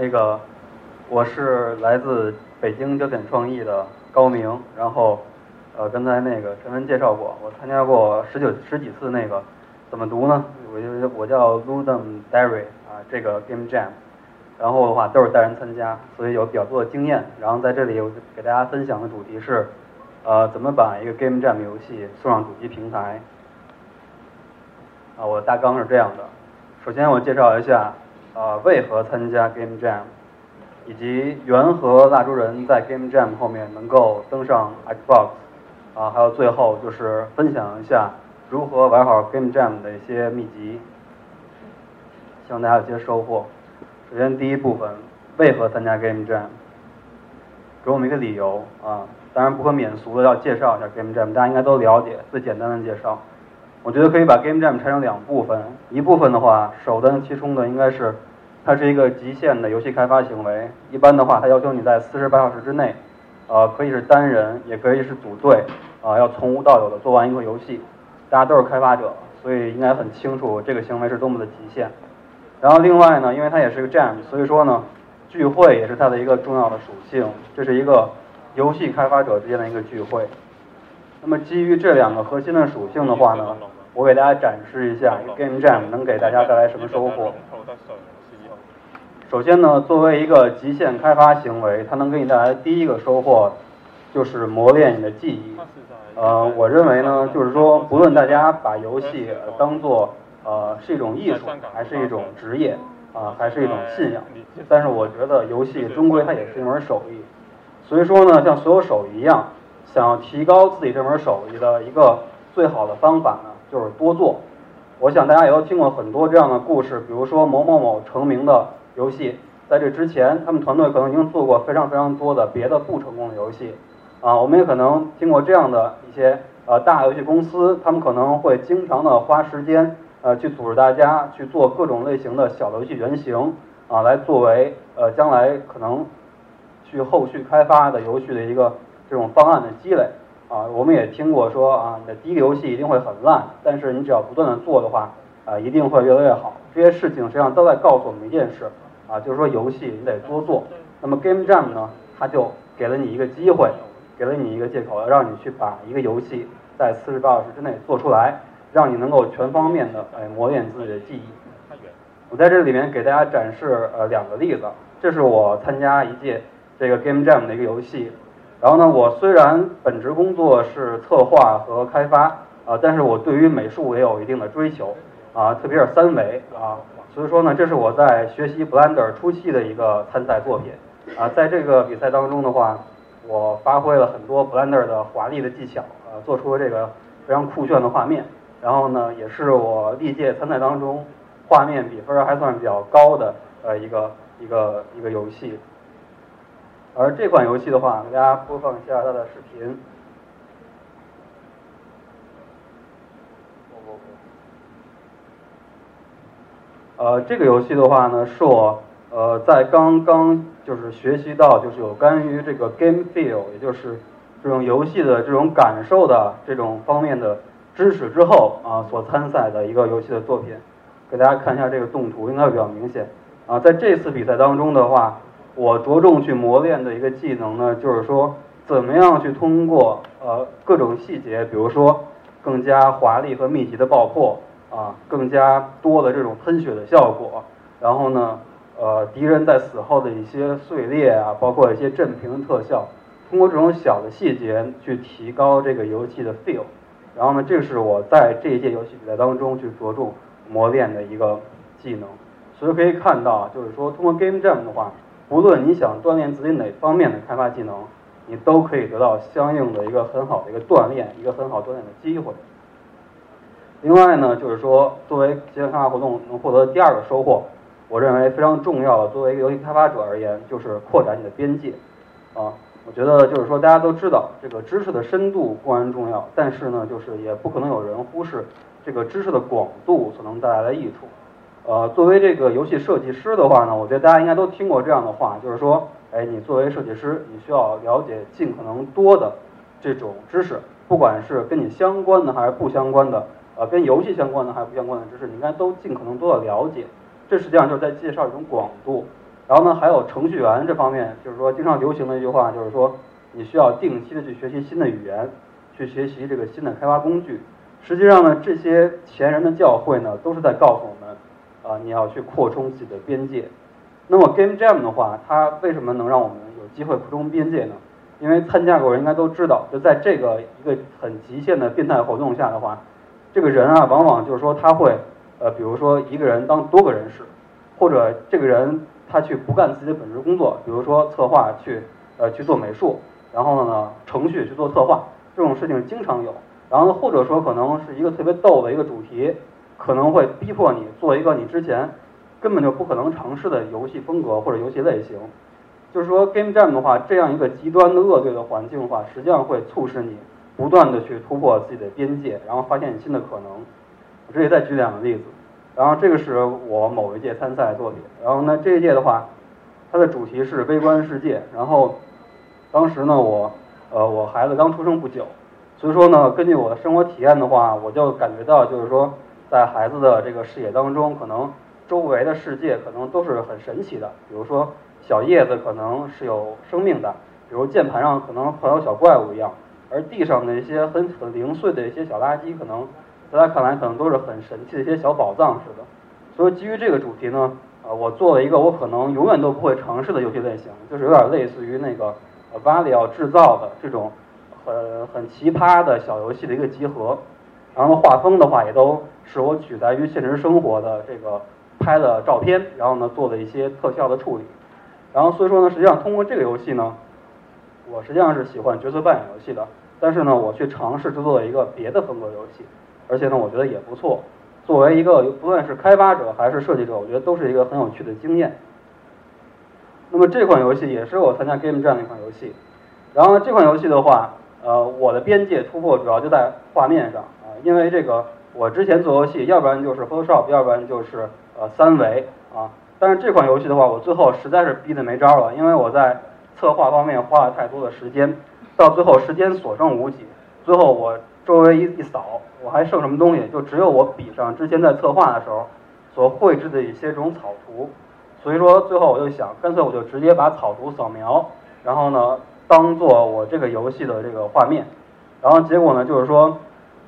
那个我是来自北京焦点创意的高明，然后呃刚才那个陈文介绍过，我参加过十九十几次那个怎么读呢？我就我叫 Ludum Dare 啊，这个 Game Jam，然后的话都是带人参加，所以有比较多的经验。然后在这里我给大家分享的主题是呃怎么把一个 Game Jam 游戏送上主机平台。啊，我的大纲是这样的。首先，我介绍一下，啊，为何参加 Game Jam，以及缘何蜡烛人在 Game Jam 后面能够登上 Xbox，啊，还有最后就是分享一下如何玩好 Game Jam 的一些秘籍，希望大家有些收获。首先，第一部分，为何参加 Game Jam？给我们一个理由啊，当然不可免俗的要介绍一下 Game Jam，大家应该都了解，最简单的介绍。我觉得可以把 Game Jam 拆成两部分，一部分的话，首当其冲的应该是，它是一个极限的游戏开发行为。一般的话，它要求你在四十八小时之内，呃，可以是单人，也可以是组队，啊，要从无到有的做完一个游戏。大家都是开发者，所以应该很清楚这个行为是多么的极限。然后另外呢，因为它也是个 Jam，所以说呢，聚会也是它的一个重要的属性，这是一个游戏开发者之间的一个聚会。那么基于这两个核心的属性的话呢，我给大家展示一下 Game Jam 能给大家带来什么收获。首先呢，作为一个极限开发行为，它能给你带来第一个收获，就是磨练你的记忆。呃，我认为呢，就是说，不论大家把游戏当做呃是一种艺术，还是一种职业，啊，还是一种信仰，但是我觉得游戏终归它也是一门手艺。所以说呢，像所有手艺一样。想提高自己这门手艺的一个最好的方法呢，就是多做。我想大家也都听过很多这样的故事，比如说某某某成名的游戏，在这之前，他们团队可能已经做过非常非常多的别的不成功的游戏。啊，我们也可能听过这样的一些呃大游戏公司，他们可能会经常的花时间呃去组织大家去做各种类型的小游戏原型啊，来作为呃将来可能去后续开发的游戏的一个。这种方案的积累啊，我们也听过说啊，你的第一个游戏一定会很烂，但是你只要不断的做的话啊，一定会越来越好。这些事情实际上都在告诉我们一件事啊，就是说游戏你得多做。那么 Game Jam 呢，它就给了你一个机会，给了你一个借口，让你去把一个游戏在四十八小时之内做出来，让你能够全方面的哎磨练自己的记忆。我在这里面给大家展示呃两个例子，这是我参加一届这个 Game Jam 的一个游戏。然后呢，我虽然本职工作是策划和开发啊，但是我对于美术也有一定的追求啊，特别是三维啊，所以说呢，这是我在学习 Blender 初期的一个参赛作品啊，在这个比赛当中的话，我发挥了很多 Blender 的华丽的技巧啊，做出了这个非常酷炫的画面，然后呢，也是我历届参赛当中画面比分还算比较高的呃一个一个一个游戏。而这款游戏的话，给大家播放一下它的视频。呃，这个游戏的话呢，是我呃在刚刚就是学习到就是有关于这个 game feel，也就是这种游戏的这种感受的这种方面的知识之后啊，所参赛的一个游戏的作品。给大家看一下这个动图，应该比较明显啊。在这次比赛当中的话。我着重去磨练的一个技能呢，就是说怎么样去通过呃各种细节，比如说更加华丽和密集的爆破啊，更加多的这种喷血的效果，然后呢，呃敌人在死后的一些碎裂啊，包括一些震屏特效，通过这种小的细节去提高这个游戏的 feel，然后呢，这是我在这一届游戏比赛当中去着重磨练的一个技能，所以可以看到，就是说通过 Game Jam 的话。无论你想锻炼自己哪方面的开发技能，你都可以得到相应的一个很好的一个锻炼，一个很好锻炼的机会。另外呢，就是说作为极限开发活动能获得第二个收获，我认为非常重要的，作为一个游戏开发者而言，就是扩展你的边界。啊，我觉得就是说大家都知道，这个知识的深度固然重要，但是呢，就是也不可能有人忽视这个知识的广度所能带来的益处。呃，作为这个游戏设计师的话呢，我觉得大家应该都听过这样的话，就是说，哎，你作为设计师，你需要了解尽可能多的这种知识，不管是跟你相关的还是不相关的，呃，跟游戏相关的还是不相关的知识，你应该都尽可能多的了解。这实际上就是在介绍一种广度。然后呢，还有程序员这方面，就是说经常流行的一句话，就是说你需要定期的去学习新的语言，去学习这个新的开发工具。实际上呢，这些前人的教诲呢，都是在告诉我们，啊，你要去扩充自己的边界。那么 Game Jam 的话，它为什么能让我们有机会扩充边界呢？因为参加过人应该都知道，就在这个一个很极限的变态活动下的话，这个人啊，往往就是说他会，呃，比如说一个人当多个人使，或者这个人。他去不干自己的本职工作，比如说策划去呃去做美术，然后呢程序去做策划，这种事情经常有。然后或者说可能是一个特别逗的一个主题，可能会逼迫你做一个你之前根本就不可能尝试的游戏风格或者游戏类型。就是说 Game Jam 的话，这样一个极端的恶劣的环境的话，实际上会促使你不断的去突破自己的边界，然后发现新的可能。我这里再举两个例子。然后这个是我某一届参赛作品，然后呢这一届的话，它的主题是微观世界。然后当时呢我呃我孩子刚出生不久，所以说呢根据我的生活体验的话，我就感觉到就是说在孩子的这个视野当中，可能周围的世界可能都是很神奇的。比如说小叶子可能是有生命的，比如键盘上可能会有小怪物一样，而地上的一些很很零碎的一些小垃圾可能。在他看来，可能都是很神奇的一些小宝藏似的。所以基于这个主题呢，呃，我做了一个我可能永远都不会尝试的游戏类型，就是有点类似于那个呃巴里奥制造的这种很很奇葩的小游戏的一个集合。然后画风的话，也都是我取材于现实生活的这个拍的照片，然后呢做了一些特效的处理。然后所以说呢，实际上通过这个游戏呢，我实际上是喜欢角色扮演游戏的，但是呢，我去尝试制作了一个别的风格游戏。而且呢，我觉得也不错。作为一个不论是开发者还是设计者，我觉得都是一个很有趣的经验。那么这款游戏也是我参加 Game Jam 的一款游戏。然后这款游戏的话，呃，我的边界突破主要就在画面上，因为这个我之前做游戏，要不然就是 Photoshop，要不然就是呃三维啊。但是这款游戏的话，我最后实在是逼得没招了，因为我在策划方面花了太多的时间，到最后时间所剩无几，最后我。周围一一扫，我还剩什么东西？就只有我笔上之前在策划的时候所绘制的一些这种草图。所以说，最后我就想，干脆我就直接把草图扫描，然后呢，当做我这个游戏的这个画面。然后结果呢，就是说，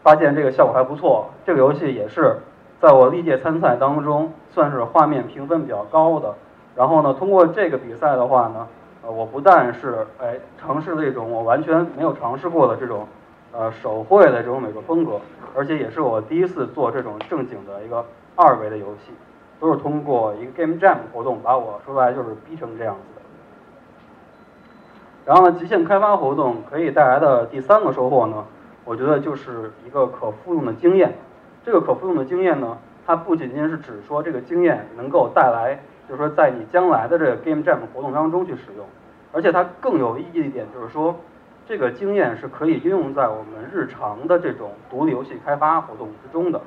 发现这个效果还不错。这个游戏也是在我历届参赛当中算是画面评分比较高的。然后呢，通过这个比赛的话呢，呃，我不但是哎尝试了一种我完全没有尝试过的这种。呃，手绘的这种美术风格，而且也是我第一次做这种正经的一个二维的游戏，都是通过一个 Game Jam 活动把我说白就是逼成这样子的。然后呢，极限开发活动可以带来的第三个收获呢，我觉得就是一个可复用的经验。这个可复用的经验呢，它不仅仅是指说这个经验能够带来，就是说在你将来的这个 Game Jam 活动当中去使用，而且它更有意义的一点就是说。这个经验是可以应用在我们日常的这种独立游戏开发活动之中的。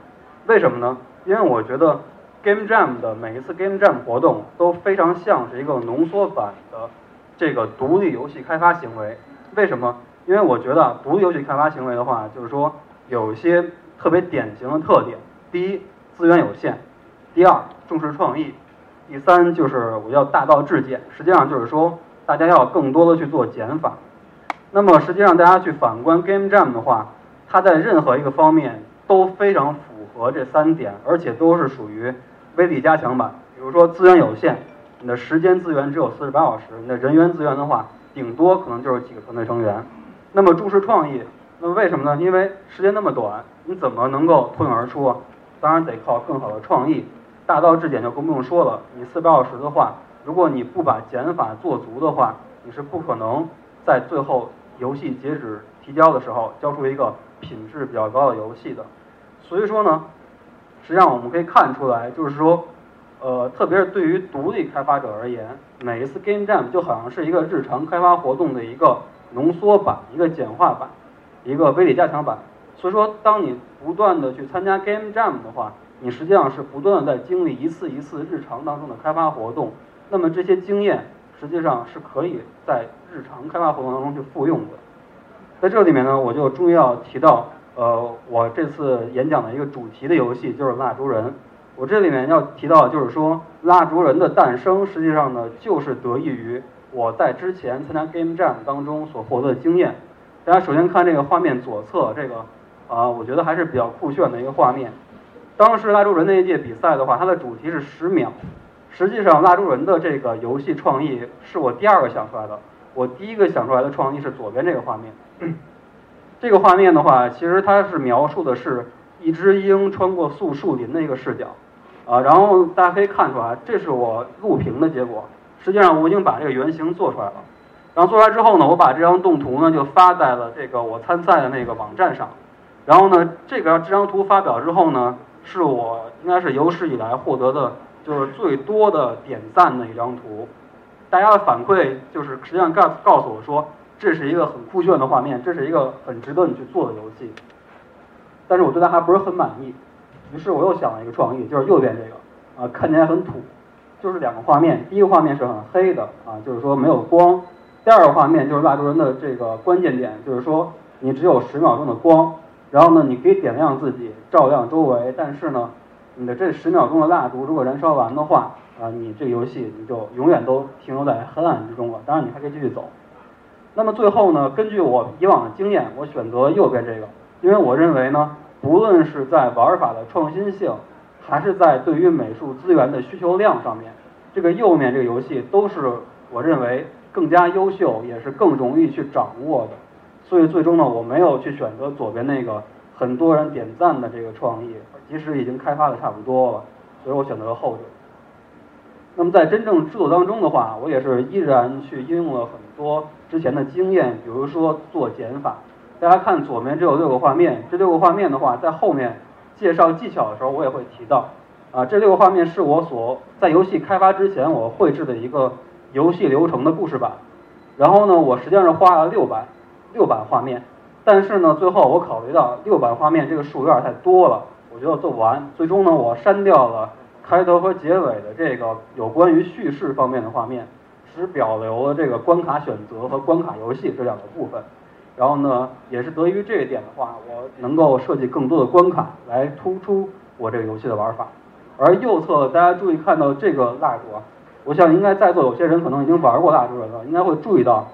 为什么呢？因为我觉得 Game Jam 的每一次 Game Jam 活动都非常像是一个浓缩版的这个独立游戏开发行为。为什么？因为我觉得独立游戏开发行为的话，就是说有一些特别典型的特点：第一，资源有限；第二，重视创意；第三，就是我要大道至简。实际上就是说，大家要更多的去做减法。那么实际上，大家去反观 Game Jam 的话，它在任何一个方面都非常符合这三点，而且都是属于威力加强版。比如说资源有限，你的时间资源只有四十八小时，你的人员资源的话，顶多可能就是几个团队成员。那么注视创意，那么为什么呢？因为时间那么短，你怎么能够脱颖而出？当然得靠更好的创意。大道至简就更不用说了，你四百小时的话，如果你不把减法做足的话，你是不可能在最后。游戏截止提交的时候，交出一个品质比较高的游戏的，所以说呢，实际上我们可以看出来，就是说，呃，特别是对于独立开发者而言，每一次 Game Jam 就好像是一个日常开发活动的一个浓缩版、一个简化版、一个威力加强版。所以说，当你不断的去参加 Game Jam 的话，你实际上是不断的在经历一次一次日常当中的开发活动。那么这些经验。实际上是可以在日常开发活动当中去复用的。在这里面呢，我就终于要提到，呃，我这次演讲的一个主题的游戏就是蜡烛人。我这里面要提到，就是说蜡烛人的诞生，实际上呢，就是得益于我在之前参加 Game Jam 当中所获得的经验。大家首先看这个画面左侧，这个啊，我觉得还是比较酷炫的一个画面。当时蜡烛人那一届比赛的话，它的主题是十秒。实际上，蜡烛人的这个游戏创意是我第二个想出来的。我第一个想出来的创意是左边这个画面。这个画面的话，其实它是描述的是一只鹰穿过树树林的一个视角。啊，然后大家可以看出来，这是我录屏的结果。实际上，我已经把这个原型做出来了。然后做出来之后呢，我把这张动图呢就发在了这个我参赛的那个网站上。然后呢，这个这张图发表之后呢，是我应该是有史以来获得的。就是最多的点赞的一张图，大家的反馈就是实际上告告诉我说，这是一个很酷炫的画面，这是一个很值得你去做的游戏。但是我对它还不是很满意，于是我又想了一个创意，就是右边这个啊，看起来很土，就是两个画面，第一个画面是很黑的啊，就是说没有光；第二个画面就是蜡烛人的这个关键点，就是说你只有十秒钟的光，然后呢你可以点亮自己，照亮周围，但是呢。你的这十秒钟的蜡烛如果燃烧完的话，啊，你这个游戏你就永远都停留在黑暗之中了。当然你还可以继续走。那么最后呢，根据我以往的经验，我选择右边这个，因为我认为呢，不论是在玩法的创新性，还是在对于美术资源的需求量上面，这个右面这个游戏都是我认为更加优秀，也是更容易去掌握的。所以最终呢，我没有去选择左边那个很多人点赞的这个创意。即使已经开发的差不多了，所以我选择了后者。那么在真正制作当中的话，我也是依然去应用了很多之前的经验，比如说做减法。大家看左边只有六个画面，这六个画面的话，在后面介绍技巧的时候我也会提到。啊，这六个画面是我所在游戏开发之前我绘制的一个游戏流程的故事版。然后呢，我实际上是画了六版六版画面，但是呢，最后我考虑到六版画面这个数有点太多了。我觉得做不完，最终呢，我删掉了开头和结尾的这个有关于叙事方面的画面，只保留了这个关卡选择和关卡游戏这两个部分。然后呢，也是得益于这一点的话，我能够设计更多的关卡来突出我这个游戏的玩法。而右侧大家注意看到这个蜡烛啊，我想应该在座有些人可能已经玩过蜡烛人了，应该会注意到，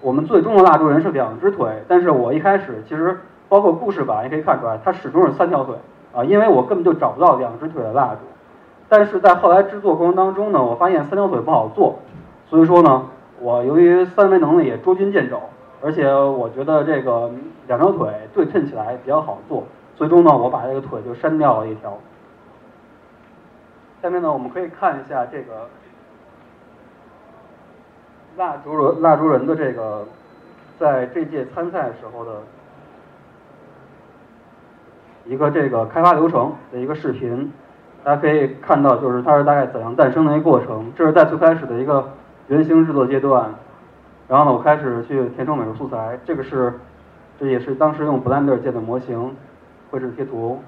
我们最终的蜡烛人是两只腿，但是我一开始其实包括故事版也可以看出来，它始终是三条腿。啊，因为我根本就找不到两只腿的蜡烛，但是在后来制作过程当中呢，我发现三条腿不好做，所以说呢，我由于三维能力也捉襟见肘，而且我觉得这个两条腿对称起来比较好做，最终呢，我把这个腿就删掉了一条。下面呢，我们可以看一下这个蜡烛人蜡烛人的这个在这届参赛时候的。一个这个开发流程的一个视频，大家可以看到，就是它是大概怎样诞生的一个过程。这是在最开始的一个原型制作阶段，然后呢，我开始去填充美术素材。这个是，这也是当时用 Blender 建的模型，绘制贴图，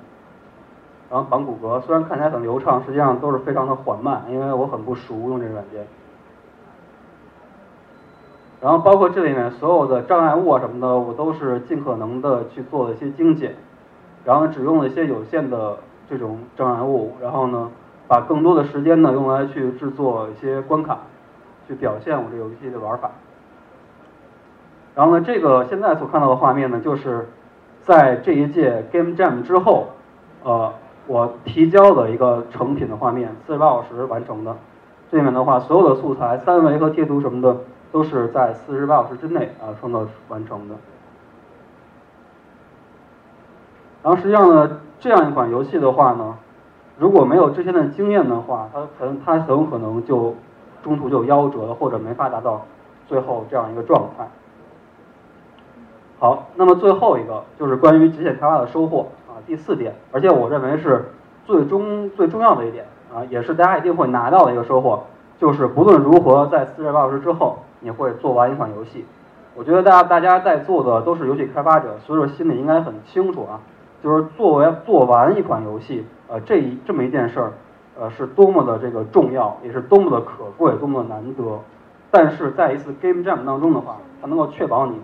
然后绑骨骼。虽然看起来很流畅，实际上都是非常的缓慢，因为我很不熟用这个软件。然后包括这里面所有的障碍物啊什么的，我都是尽可能的去做了一些精简。然后只用了一些有限的这种障碍物，然后呢，把更多的时间呢用来去制作一些关卡，去表现我这游戏的玩法。然后呢，这个现在所看到的画面呢，就是在这一届 Game Jam 之后，呃，我提交的一个成品的画面，四十八小时完成的。这里面的话，所有的素材、三维和贴图什么的，都是在四十八小时之内啊创造完成的。然后实际上呢，这样一款游戏的话呢，如果没有之前的经验的话，它很它很有可能就中途就夭折了，或者没法达到最后这样一个状态。好，那么最后一个就是关于极限开发的收获啊，第四点，而且我认为是最终最重要的一点啊，也是大家一定会拿到的一个收获，就是不论如何在四十八小时之后，你会做完一款游戏。我觉得大家大家在座的都是游戏开发者，所以说心里应该很清楚啊。就是作为做完一款游戏，呃，这一这么一件事儿，呃，是多么的这个重要，也是多么的可贵，多么的难得。但是在一次 Game Jam 当中的话，它能够确保你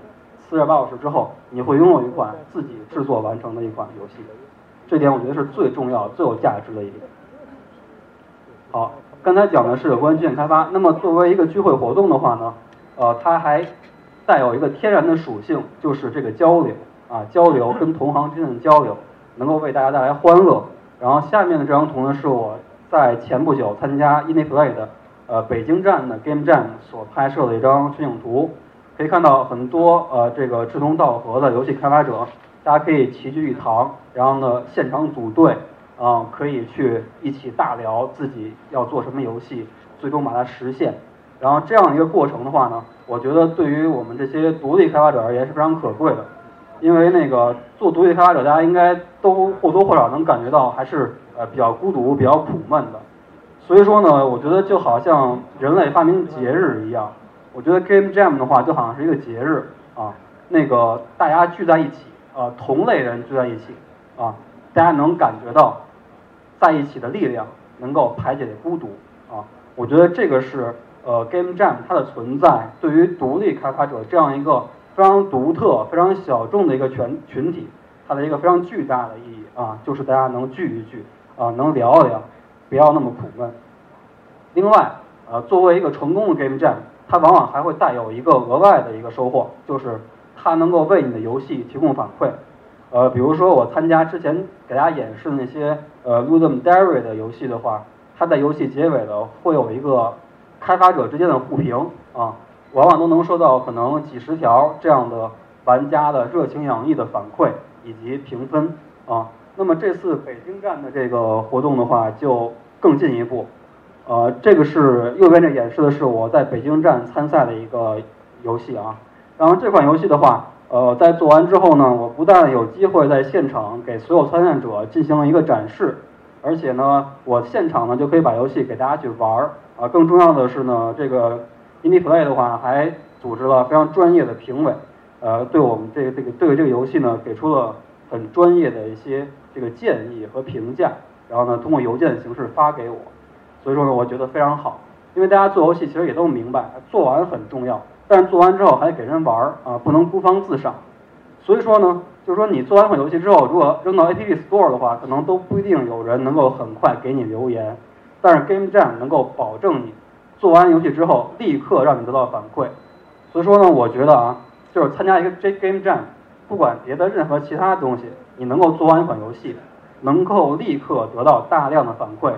四十八小时之后，你会拥有一款自己制作完成的一款游戏。这点我觉得是最重要、最有价值的一点。好，刚才讲的是有关剧院开发，那么作为一个聚会活动的话呢，呃，它还带有一个天然的属性，就是这个交流啊，交流跟同行之间的交流，能够为大家带来欢乐。然后下面的这张图呢，是我在前不久参加 IndyPlay 的呃北京站的 Game Jam 所拍摄的一张全景图，可以看到很多呃这个志同道合的游戏开发者，大家可以齐聚一堂，然后呢现场组队。啊，可以去一起大聊自己要做什么游戏，最终把它实现。然后这样一个过程的话呢，我觉得对于我们这些独立开发者而言是非常可贵的，因为那个做独立开发者，大家应该都或多或少能感觉到还是呃比较孤独、比较苦闷的。所以说呢，我觉得就好像人类发明节日一样，我觉得 Game Jam 的话就好像是一个节日啊，那个大家聚在一起啊，同类人聚在一起啊，大家能感觉到。在一起的力量能够排解孤独啊，我觉得这个是呃 Game Jam 它的存在对于独立开发者这样一个非常独特、非常小众的一个群群体，它的一个非常巨大的意义啊，就是大家能聚一聚啊，能聊一聊，不要那么苦闷。另外，呃，作为一个成功的 Game Jam，它往往还会带有一个额外的一个收获，就是它能够为你的游戏提供反馈。呃，比如说我参加之前给大家演示的那些呃 Ludum Dare 的游戏的话，它在游戏结尾的会有一个开发者之间的互评啊，往往都能收到可能几十条这样的玩家的热情洋溢的反馈以及评分啊。那么这次北京站的这个活动的话就更进一步，呃，这个是右边这演示的是我在北京站参赛的一个游戏啊，然后这款游戏的话。呃，在做完之后呢，我不但有机会在现场给所有参赛者进行了一个展示，而且呢，我现场呢就可以把游戏给大家去玩儿啊。更重要的是呢，这个 indie play 的话还组织了非常专业的评委，呃，对我们这个这个对这个游戏呢给出了很专业的一些这个建议和评价，然后呢通过邮件的形式发给我，所以说呢我觉得非常好，因为大家做游戏其实也都明白，做完很重要。但是做完之后还得给人玩儿啊，不能孤芳自赏。所以说呢，就是说你做完款游戏之后，如果扔到 App Store 的话，可能都不一定有人能够很快给你留言。但是 Game Jam 能够保证你做完游戏之后立刻让你得到反馈。所以说呢，我觉得啊，就是参加一个这 Game Jam，不管别的任何其他东西，你能够做完一款游戏，能够立刻得到大量的反馈，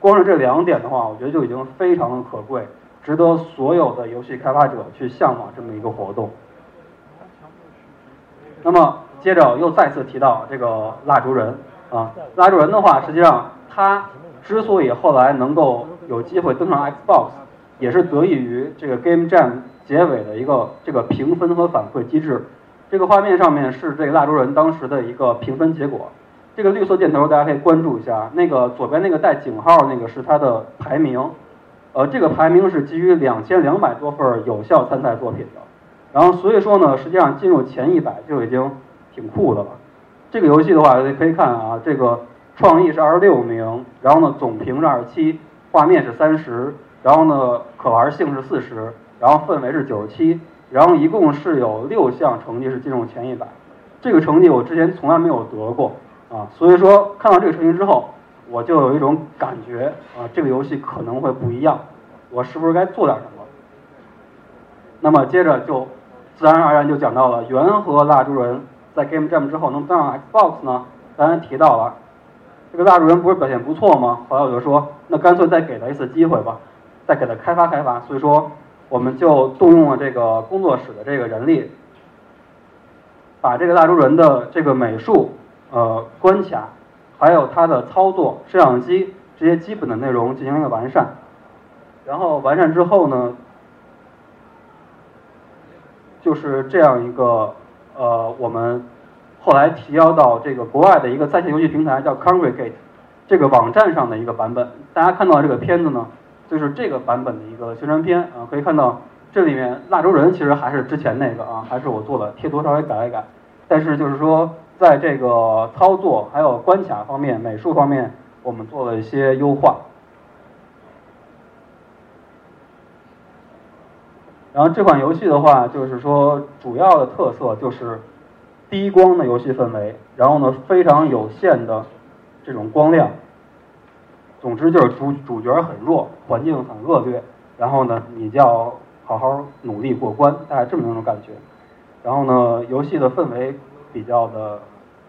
光是这两点的话，我觉得就已经非常的可贵。值得所有的游戏开发者去向往这么一个活动。那么接着又再次提到这个蜡烛人啊，蜡烛人的话，实际上他之所以后来能够有机会登上 Xbox，也是得益于这个 Game Jam 结尾的一个这个评分和反馈机制。这个画面上面是这个蜡烛人当时的一个评分结果。这个绿色箭头大家可以关注一下，那个左边那个带井号那个是它的排名。呃，这个排名是基于两千两百多份有效参赛作品的，然后所以说呢，实际上进入前一百就已经挺酷的了。这个游戏的话，可以看啊，这个创意是二十六名，然后呢总评是二十七，画面是三十，然后呢可玩性是四十，然后氛围是九十七，然后一共是有六项成绩是进入前一百，这个成绩我之前从来没有得过啊，所以说看到这个成绩之后。我就有一种感觉啊，这个游戏可能会不一样，我是不是该做点什么？那么接着就自然而然就讲到了元和蜡烛人在 Game Jam 之后能登上 Xbox 呢？刚才提到了这个蜡烛人不是表现不错吗？后来我就说，那干脆再给他一次机会吧，再给他开发开发。所以说，我们就动用了这个工作室的这个人力，把这个蜡烛人的这个美术呃关卡。还有它的操作、摄像机这些基本的内容进行一个完善，然后完善之后呢，就是这样一个呃，我们后来提交到这个国外的一个在线游戏平台叫 Congregate 这个网站上的一个版本。大家看到这个片子呢，就是这个版本的一个宣传片啊，可以看到这里面蜡烛人其实还是之前那个啊，还是我做的，贴图稍微改一改，但是就是说。在这个操作还有关卡方面、美术方面，我们做了一些优化。然后这款游戏的话，就是说主要的特色就是低光的游戏氛围，然后呢非常有限的这种光亮，总之就是主主角很弱，环境很恶劣，然后呢，你就要好好努力过关，大概这么一种感觉。然后呢，游戏的氛围比较的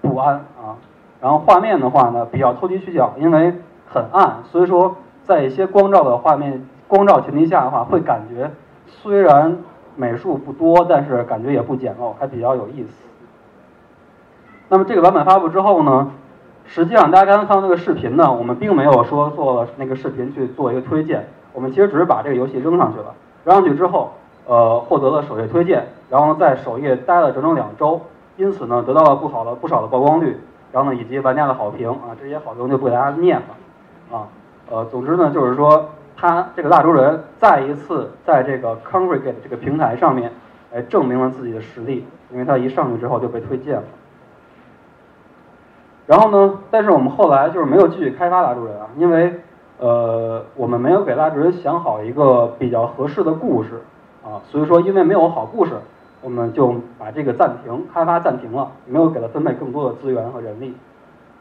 不安啊。然后画面的话呢，比较投机取巧，因为很暗，所以说在一些光照的画面光照前提下的话，会感觉虽然美术不多，但是感觉也不简陋，还比较有意思。那么这个版本发布之后呢，实际上大家刚刚看到那个视频呢，我们并没有说做了那个视频去做一个推荐，我们其实只是把这个游戏扔上去了，扔上去之后，呃，获得了首页推荐，然后在首页待了整整两周，因此呢，得到了不好的不少的曝光率，然后呢，以及玩家的好评啊，这些好评就不给大家念了，啊，呃，总之呢，就是说他这个蜡烛人再一次在这个 Congregate 这个平台上面，来证明了自己的实力，因为他一上去之后就被推荐了。然后呢？但是我们后来就是没有继续开发蜡烛人啊，因为呃我们没有给蜡烛人想好一个比较合适的故事啊，所以说因为没有好故事，我们就把这个暂停开发暂停了，没有给他分配更多的资源和人力。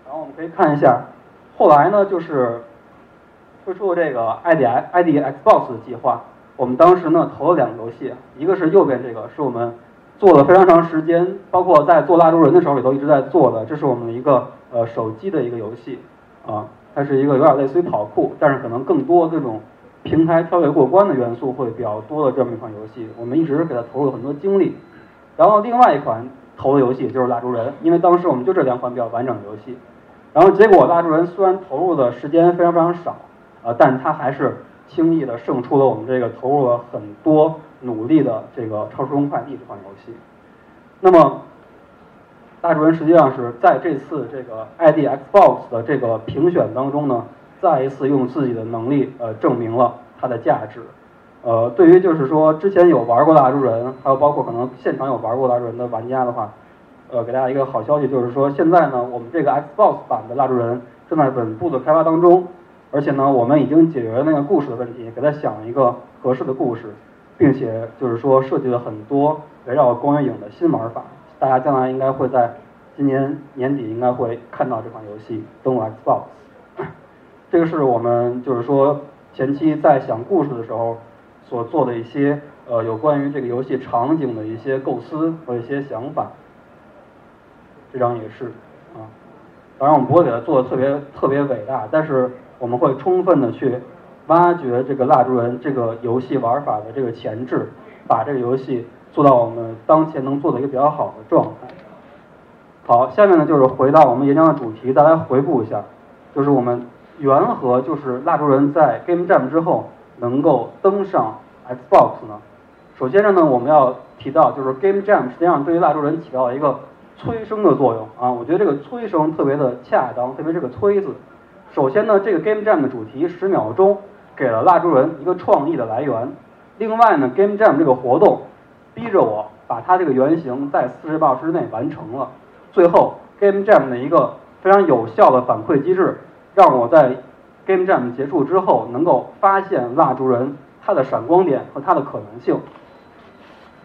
然后我们可以看一下，后来呢就是推出了这个 ID ID Xbox 的计划，我们当时呢投了两个游戏，一个是右边这个是我们做了非常长时间，包括在做蜡烛人的时候也都一直在做的，这是我们的一个。呃，手机的一个游戏，啊，它是一个有点类似于跑酷，但是可能更多这种平台跳跃过关的元素会比较多的这么一款游戏，我们一直给它投入了很多精力。然后另外一款投的游戏就是蜡烛人，因为当时我们就这两款比较完整的游戏。然后结果蜡烛人虽然投入的时间非常非常少，啊，但它还是轻易的胜出了我们这个投入了很多努力的这个超时空快递这款游戏。那么。大主人实际上是在这次这个 ID Xbox 的这个评选当中呢，再一次用自己的能力呃证明了它的价值。呃，对于就是说之前有玩过蜡烛人，还有包括可能现场有玩过蜡烛人的玩家的话，呃，给大家一个好消息，就是说现在呢，我们这个 Xbox 版的蜡烛人正在稳步的开发当中，而且呢，我们已经解决了那个故事的问题，给他想了一个合适的故事，并且就是说设计了很多围绕光源影的新玩法。大家将来应该会在今年年底应该会看到这款游戏登陆 Xbox。这个是我们就是说前期在想故事的时候所做的一些呃有关于这个游戏场景的一些构思和一些想法。这张也是啊，当然我们不会给它做的特别特别伟大，但是我们会充分的去挖掘这个蜡烛人这个游戏玩法的这个前置，把这个游戏。做到我们当前能做的一个比较好的状态。好，下面呢就是回到我们演讲的主题，再来回顾一下，就是我们缘何就是蜡烛人在 Game Jam 之后能够登上 Xbox 呢？首先呢，我们要提到就是 Game Jam 实际上对于蜡烛人起到了一个催生的作用啊，我觉得这个催生特别的恰当，特别这个催字。首先呢，这个 Game Jam 的主题十秒钟给了蜡烛人一个创意的来源。另外呢，Game Jam 这个活动。逼着我把它这个原型在四十八小时之内完成了。最后，Game Jam 的一个非常有效的反馈机制，让我在 Game Jam 结束之后能够发现蜡烛人它的闪光点和它的可能性。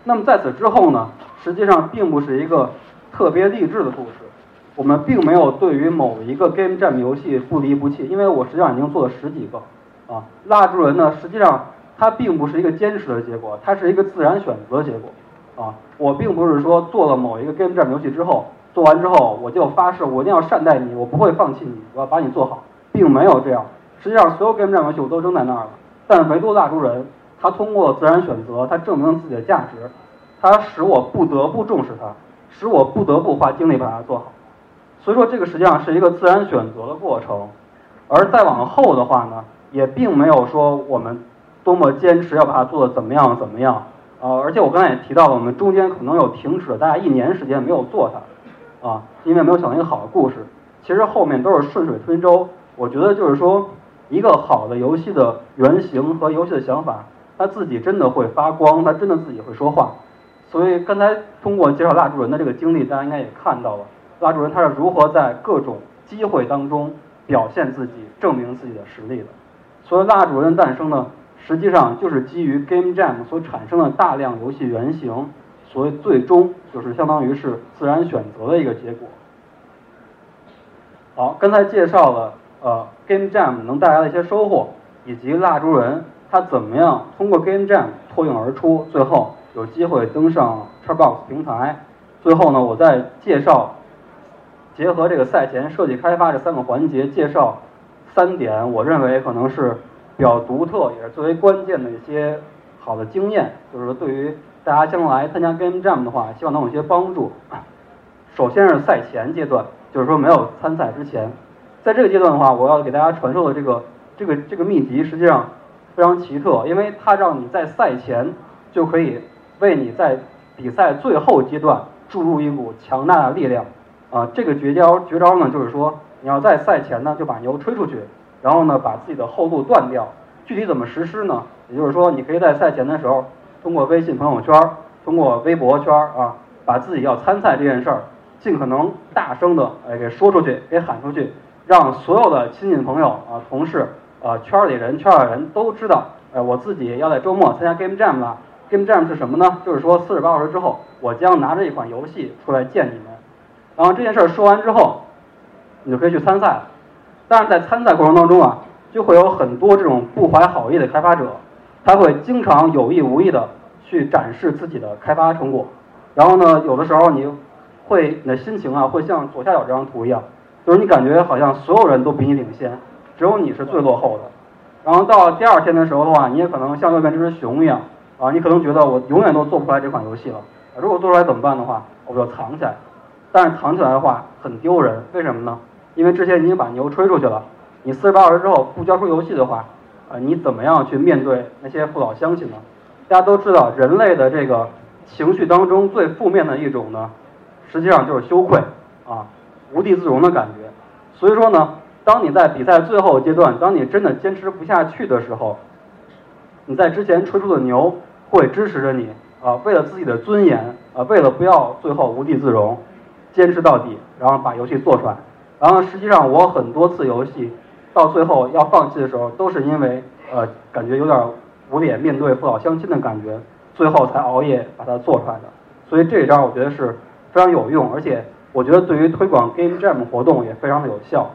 那么在此之后呢，实际上并不是一个特别励志的故事。我们并没有对于某一个 Game Jam 游戏不离不弃，因为我实际上已经做了十几个。啊，蜡烛人呢，实际上。它并不是一个坚持的结果，它是一个自然选择的结果，啊，我并不是说做了某一个 game jam 游戏之后，做完之后我就发誓我一定要善待你，我不会放弃你，我要把你做好，并没有这样。实际上，所有 game jam 游戏我都扔在那儿了，但唯独蜡烛人，他通过自然选择，他证明了自己的价值，他使我不得不重视它，使我不得不花精力把它做好。所以说，这个实际上是一个自然选择的过程。而再往后的话呢，也并没有说我们。多么坚持要把它做的怎么样怎么样，呃，而且我刚才也提到了，我们中间可能有停止了大概一年时间没有做它，啊，因为没有想到一个好的故事。其实后面都是顺水推舟。我觉得就是说，一个好的游戏的原型和游戏的想法，它自己真的会发光，它真的自己会说话。所以刚才通过介绍蜡烛人的这个经历，大家应该也看到了，蜡烛人他是如何在各种机会当中表现自己、证明自己的实力的。所以蜡烛人的诞生呢？实际上就是基于 Game Jam 所产生的大量游戏原型，所以最终就是相当于是自然选择的一个结果。好，刚才介绍了呃 Game Jam 能带来的一些收获，以及蜡烛人他怎么样通过 Game Jam 脱颖而出，最后有机会登上 Xbox 平台。最后呢，我再介绍，结合这个赛前设计开发这三个环节，介绍三点我认为可能是比较独特也是最为关键的一些好的经验，就是对于大家将来参加 Game Jam 的话，希望能有一些帮助。首先是赛前阶段，就是说没有参赛之前，在这个阶段的话，我要给大家传授的这个这个这个秘籍，实际上非常奇特，因为它让你在赛前就可以为你在比赛最后阶段注入一股强大的力量。啊，这个绝招绝招呢，就是说你要在赛前呢就把牛吹出去，然后呢把自己的后路断掉。具体怎么实施呢？也就是说，你可以在赛前的时候通过微信朋友圈、通过微博圈啊，把自己要参赛这件事儿。尽可能大声的哎给说出去，给喊出去，让所有的亲戚朋友啊、同事啊、圈里人、圈外人都知道，哎，我自己要在周末参加 Game Jam 了。Game Jam 是什么呢？就是说四十八小时之后，我将拿着一款游戏出来见你们。然后这件事儿说完之后，你就可以去参赛了。但是在参赛过程当中啊，就会有很多这种不怀好意的开发者，他会经常有意无意的去展示自己的开发成果。然后呢，有的时候你。会你的心情啊，会像左下角这张图一样，就是你感觉好像所有人都比你领先，只有你是最落后的。然后到第二天的时候的话，你也可能像右边这只熊一样啊，你可能觉得我永远都做不出来这款游戏了。如果做出来怎么办的话，我就藏起来。但是藏起来的话很丢人，为什么呢？因为之前你已经把牛吹出去了，你四十八小时之后不交出游戏的话，你怎么样去面对那些父老乡亲呢？大家都知道，人类的这个情绪当中最负面的一种呢。实际上就是羞愧啊，无地自容的感觉。所以说呢，当你在比赛最后阶段，当你真的坚持不下去的时候，你在之前吹出的牛会支持着你啊，为了自己的尊严啊，为了不要最后无地自容，坚持到底，然后把游戏做出来。然后实际上我很多次游戏到最后要放弃的时候，都是因为呃感觉有点无脸面对父老乡亲的感觉，最后才熬夜把它做出来的。所以这一招我觉得是。非常有用，而且我觉得对于推广 Game Jam 活动也非常的有效。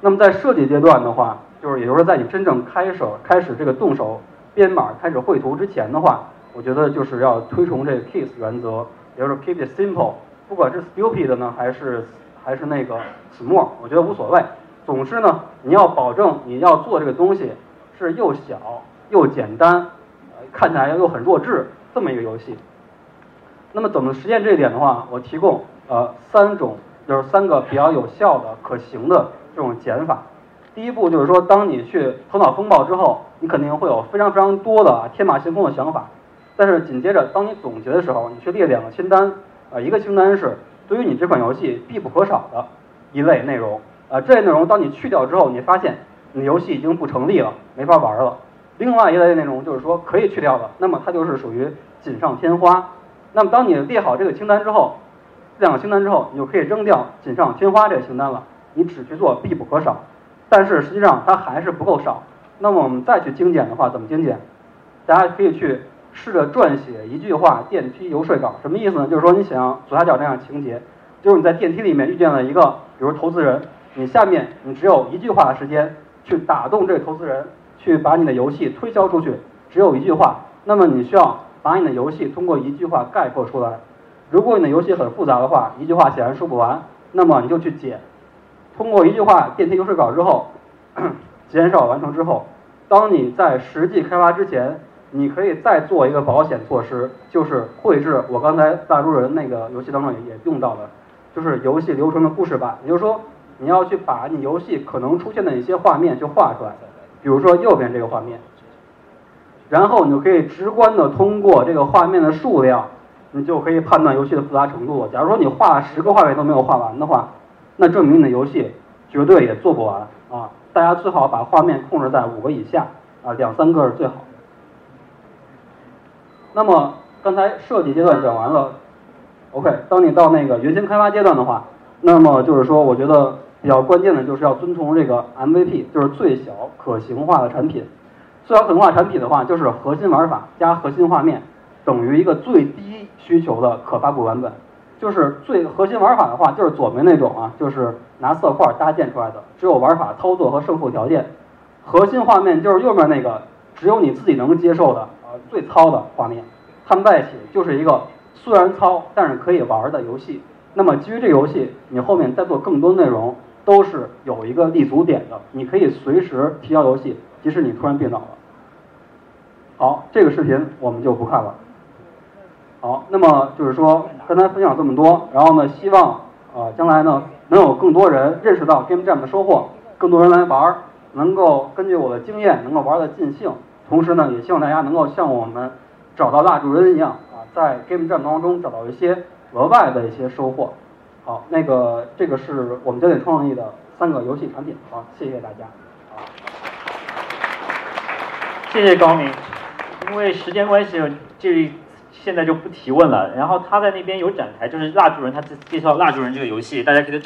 那么在设计阶段的话，就是也就是在你真正开始开始这个动手编码、开始绘图之前的话，我觉得就是要推崇这个 KISS 原则，也就是 Keep it simple，不管是 stupid 呢还是还是那个 small，我觉得无所谓。总之呢，你要保证你要做这个东西是又小又简单，呃看起来又很弱智这么一个游戏。那么怎么实现这一点的话，我提供呃三种，就是三个比较有效的、可行的这种减法。第一步就是说，当你去头脑风暴之后，你肯定会有非常非常多的天马行空的想法。但是紧接着，当你总结的时候，你去列两个清单，啊，一个清单是对于你这款游戏必不可少的一类内容，啊，这些内容当你去掉之后，你发现你游戏已经不成立了，没法玩了。另外一类内容就是说可以去掉的，那么它就是属于锦上添花。那么，当你列好这个清单之后，这两个清单之后，你就可以扔掉锦上添花这个清单了。你只去做必不可少，但是实际上它还是不够少。那么我们再去精简的话，怎么精简？大家可以去试着撰写一句话电梯游说稿。什么意思呢？就是说你想要左下角这样情节，就是你在电梯里面遇见了一个，比如投资人，你下面你只有一句话的时间去打动这个投资人，去把你的游戏推销出去，只有一句话。那么你需要。把你的游戏通过一句话概括出来。如果你的游戏很复杂的话，一句话显然说不完，那么你就去减。通过一句话电梯游说稿之后，减少完成之后，当你在实际开发之前，你可以再做一个保险措施，就是绘制我刚才大猪人那个游戏当中也用到的，就是游戏流程的故事版。也就是说，你要去把你游戏可能出现的一些画面去画出来，比如说右边这个画面。然后你就可以直观的通过这个画面的数量，你就可以判断游戏的复杂程度。假如说你画十个画面都没有画完的话，那证明你的游戏绝对也做不完啊！大家最好把画面控制在五个以下啊，两三个是最好。那么刚才设计阶段讲完了，OK，当你到那个原型开发阶段的话，那么就是说，我觉得比较关键的就是要遵从这个 MVP，就是最小可行化的产品。最小可能化产品的话，就是核心玩法加核心画面等于一个最低需求的可发布版本。就是最核心玩法的话，就是左边那种啊，就是拿色块搭建出来的，只有玩法操作和胜负条件。核心画面就是右边那个，只有你自己能接受的啊，最糙的画面。它们在一起就是一个虽然糙，但是可以玩的游戏。那么基于这游戏，你后面再做更多内容，都是有一个立足点的，你可以随时提交游戏，即使你突然病倒了。好，这个视频我们就不看了。好，那么就是说，刚才分享这么多，然后呢，希望啊，将来呢，能有更多人认识到 Game Jam 的收获，更多人来玩，能够根据我的经验，能够玩的尽兴。同时呢，也希望大家能够像我们找到蜡烛人一样啊，在 Game Jam 当中找到一些额外的一些收获。好，那个这个是我们焦点创意的三个游戏产品。好，谢谢大家。好，谢谢高明。因为时间关系，这。现在就不提问了，然后他在那边有展台，就是蜡烛人，他介绍蜡烛人这个游戏，大家可以。